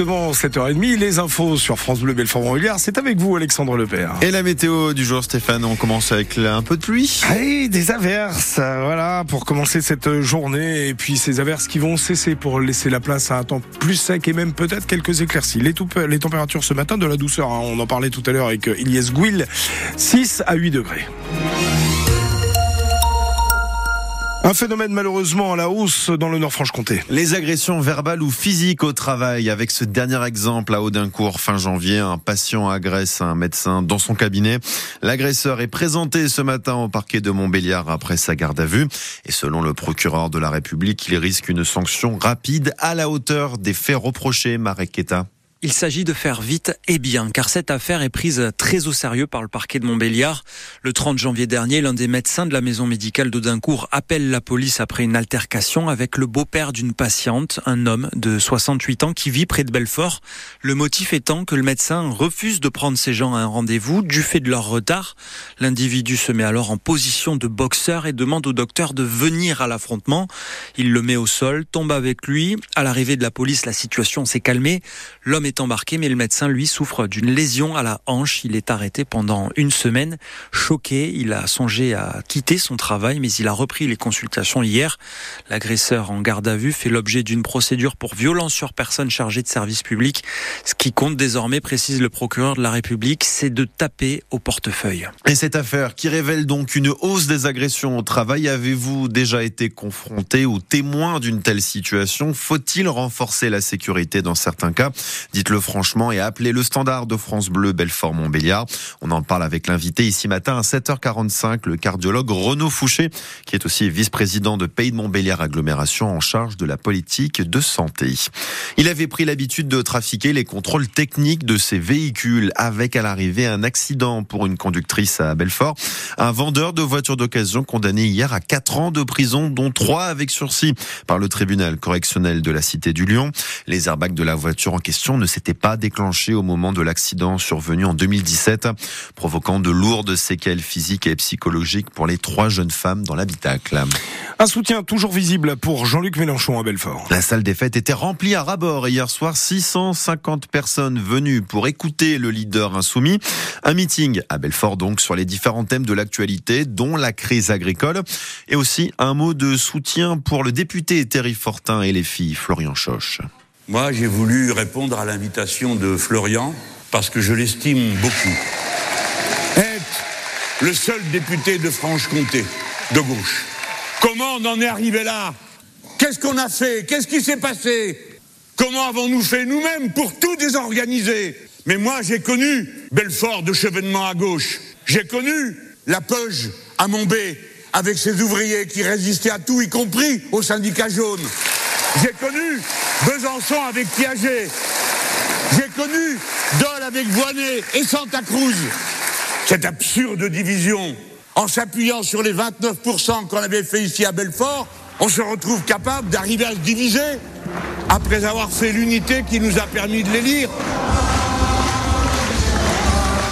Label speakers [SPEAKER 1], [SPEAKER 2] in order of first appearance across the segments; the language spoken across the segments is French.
[SPEAKER 1] exactement 7h30. Les infos sur France Bleu Belfort Montbéliard, c'est avec vous Alexandre Lepère.
[SPEAKER 2] Et la météo du jour Stéphane, on commence avec un peu de pluie.
[SPEAKER 1] Et des averses, voilà, pour commencer cette journée. Et puis ces averses qui vont cesser pour laisser la place à un temps plus sec et même peut-être quelques éclaircies. Les, les températures ce matin, de la douceur, hein. on en parlait tout à l'heure avec Ilyes Gouil, 6 à 8 degrés. Un phénomène malheureusement à la hausse dans le Nord-Franche-Comté.
[SPEAKER 2] Les agressions verbales ou physiques au travail. Avec ce dernier exemple à Audincourt, fin janvier, un patient agresse un médecin dans son cabinet. L'agresseur est présenté ce matin au parquet de Montbéliard après sa garde à vue. Et selon le procureur de la République, il risque une sanction rapide à la hauteur des faits reprochés, Marek Keta.
[SPEAKER 3] Il s'agit de faire vite et bien, car cette affaire est prise très au sérieux par le parquet de Montbéliard. Le 30 janvier dernier, l'un des médecins de la maison médicale d'Audincourt appelle la police après une altercation avec le beau-père d'une patiente, un homme de 68 ans qui vit près de Belfort. Le motif étant que le médecin refuse de prendre ses gens à un rendez-vous du fait de leur retard. L'individu se met alors en position de boxeur et demande au docteur de venir à l'affrontement. Il le met au sol, tombe avec lui. À l'arrivée de la police, la situation s'est calmée. L'homme embarqué, mais le médecin, lui, souffre d'une lésion à la hanche. Il est arrêté pendant une semaine. Choqué, il a songé à quitter son travail, mais il a repris les consultations hier. L'agresseur en garde à vue fait l'objet d'une procédure pour violence sur personne chargée de service public. Ce qui compte désormais, précise le procureur de la République, c'est de taper au portefeuille.
[SPEAKER 2] Et cette affaire qui révèle donc une hausse des agressions au travail, avez-vous déjà été confronté ou témoin d'une telle situation? Faut-il renforcer la sécurité dans certains cas? Dites-le franchement et appelez le standard de France Bleu Belfort-Montbéliard. On en parle avec l'invité ici matin à 7h45, le cardiologue Renaud Fouché, qui est aussi vice-président de Pays de Montbéliard Agglomération en charge de la politique de santé. Il avait pris l'habitude de trafiquer les contrôles techniques de ses véhicules avec à l'arrivée un accident pour une conductrice à Belfort. Un vendeur de voitures d'occasion condamné hier à 4 ans de prison, dont 3 avec sursis par le tribunal correctionnel de la Cité du Lyon. Les airbags de la voiture en question ne s'était pas déclenché au moment de l'accident survenu en 2017, provoquant de lourdes séquelles physiques et psychologiques pour les trois jeunes femmes dans l'habitacle.
[SPEAKER 1] Un soutien toujours visible pour Jean-Luc Mélenchon à Belfort.
[SPEAKER 2] La salle des fêtes était remplie à rabord hier soir 650 personnes venues pour écouter le leader insoumis. Un meeting à Belfort donc sur les différents thèmes de l'actualité, dont la crise agricole, et aussi un mot de soutien pour le député Thierry Fortin et les filles Florian Choche.
[SPEAKER 4] Moi, j'ai voulu répondre à l'invitation de Florian parce que je l'estime beaucoup. Être le seul député de Franche-Comté de gauche. Comment on en est arrivé là? Qu'est-ce qu'on a fait? Qu'est-ce qui s'est passé? Comment avons-nous fait nous-mêmes pour tout désorganiser? Mais moi, j'ai connu Belfort de Chevènement à gauche. J'ai connu la Peuge à Montbé avec ses ouvriers qui résistaient à tout, y compris au syndicat jaune. J'ai connu Besançon avec Piaget. J'ai connu Dole avec Voinet et Santa Cruz. Cette absurde division, en s'appuyant sur les 29% qu'on avait fait ici à Belfort, on se retrouve capable d'arriver à se diviser après avoir fait l'unité qui nous a permis de l'élire.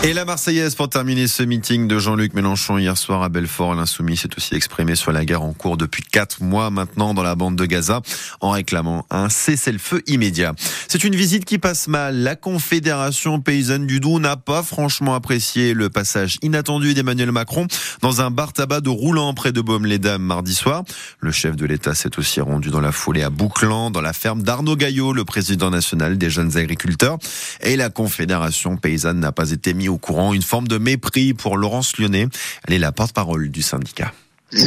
[SPEAKER 2] Et la Marseillaise pour terminer ce meeting de Jean-Luc Mélenchon hier soir à Belfort. L'insoumis s'est aussi exprimé sur la guerre en cours depuis quatre mois maintenant dans la bande de Gaza en réclamant un cessez-le-feu immédiat. C'est une visite qui passe mal. La Confédération paysanne du Doubs n'a pas franchement apprécié le passage inattendu d'Emmanuel Macron dans un bar tabac de Roulant près de Baume-les-Dames mardi soir. Le chef de l'État s'est aussi rendu dans la foulée à Bouclan, dans la ferme d'Arnaud Gaillot, le président national des jeunes agriculteurs. Et la Confédération paysanne n'a pas été mise au courant, une forme de mépris pour Laurence Lyonnais. Elle est la porte-parole du syndicat.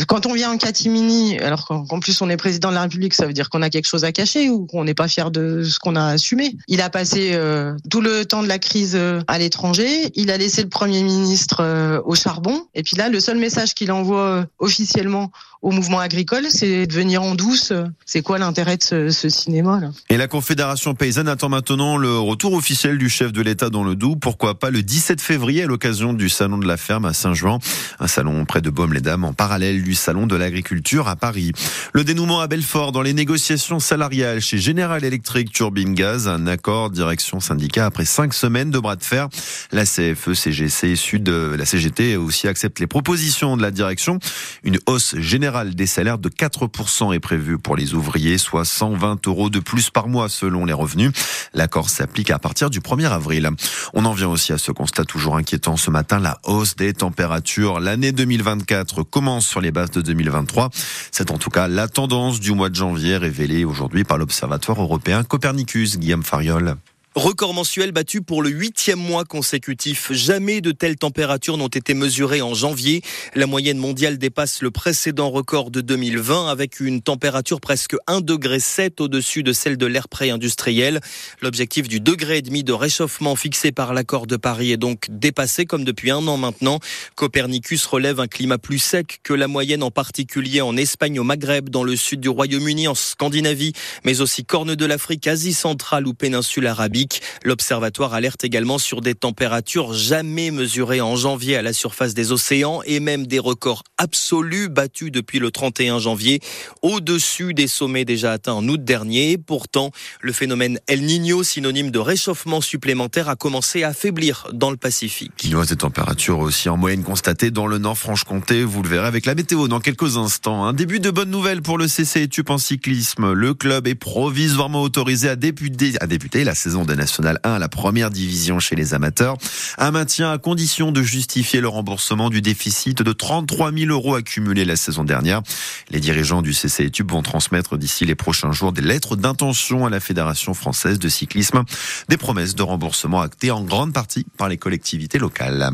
[SPEAKER 5] Quand on vient en catimini, alors qu'en plus on est président de la République, ça veut dire qu'on a quelque chose à cacher ou qu'on n'est pas fier de ce qu'on a assumé. Il a passé euh, tout le temps de la crise euh, à l'étranger, il a laissé le Premier ministre euh, au charbon, et puis là, le seul message qu'il envoie officiellement au mouvement agricole, c'est de venir en douce. C'est quoi l'intérêt de ce, cinéma là?
[SPEAKER 2] Et la Confédération paysanne attend maintenant le retour officiel du chef de l'État dans le Doubs. Pourquoi pas le 17 février à l'occasion du salon de la ferme à Saint-Jean, un salon près de Baume-les-Dames en parallèle du salon de l'agriculture à Paris. Le dénouement à Belfort dans les négociations salariales chez General Electric Turbine Gaz, un accord direction syndicat après cinq semaines de bras de fer. La CFE, CGC, Sud, la CGT aussi accepte les propositions de la direction. Une hausse générale des salaires de 4% est prévue pour les ouvriers, soit 120 euros de plus par mois selon les revenus. L'accord s'applique à partir du 1er avril. On en vient aussi à ce constat toujours inquiétant ce matin, la hausse des températures. L'année 2024 commence sur les bases de 2023. C'est en tout cas la tendance du mois de janvier révélée aujourd'hui par l'Observatoire européen Copernicus, Guillaume Fariol.
[SPEAKER 6] Record mensuel battu pour le huitième mois consécutif. Jamais de telles températures n'ont été mesurées en janvier. La moyenne mondiale dépasse le précédent record de 2020 avec une température presque 1,7 degré au-dessus de celle de l'ère pré-industriel. L'objectif du degré et demi de réchauffement fixé par l'accord de Paris est donc dépassé comme depuis un an maintenant. Copernicus relève un climat plus sec que la moyenne en particulier en Espagne, au Maghreb, dans le sud du Royaume-Uni, en Scandinavie, mais aussi corne de l'Afrique, Asie centrale ou péninsule L'observatoire alerte également sur des températures jamais mesurées en janvier à la surface des océans et même des records absolus battus depuis le 31 janvier, au-dessus des sommets déjà atteints en août dernier. Pourtant, le phénomène El Niño, synonyme de réchauffement supplémentaire, a commencé à affaiblir dans le Pacifique.
[SPEAKER 2] Il y a des températures aussi en moyenne constatées dans le Nord-Franche-Comté. Vous le verrez avec la météo dans quelques instants. Un début de bonne nouvelle pour le CC Etup en cyclisme. Le club est provisoirement autorisé à débuter, à débuter la saison National 1 à la première division chez les amateurs. Un maintien à condition de justifier le remboursement du déficit de 33 000 euros accumulé la saison dernière. Les dirigeants du CC Tube vont transmettre d'ici les prochains jours des lettres d'intention à la Fédération française de cyclisme, des promesses de remboursement actées en grande partie par les collectivités locales.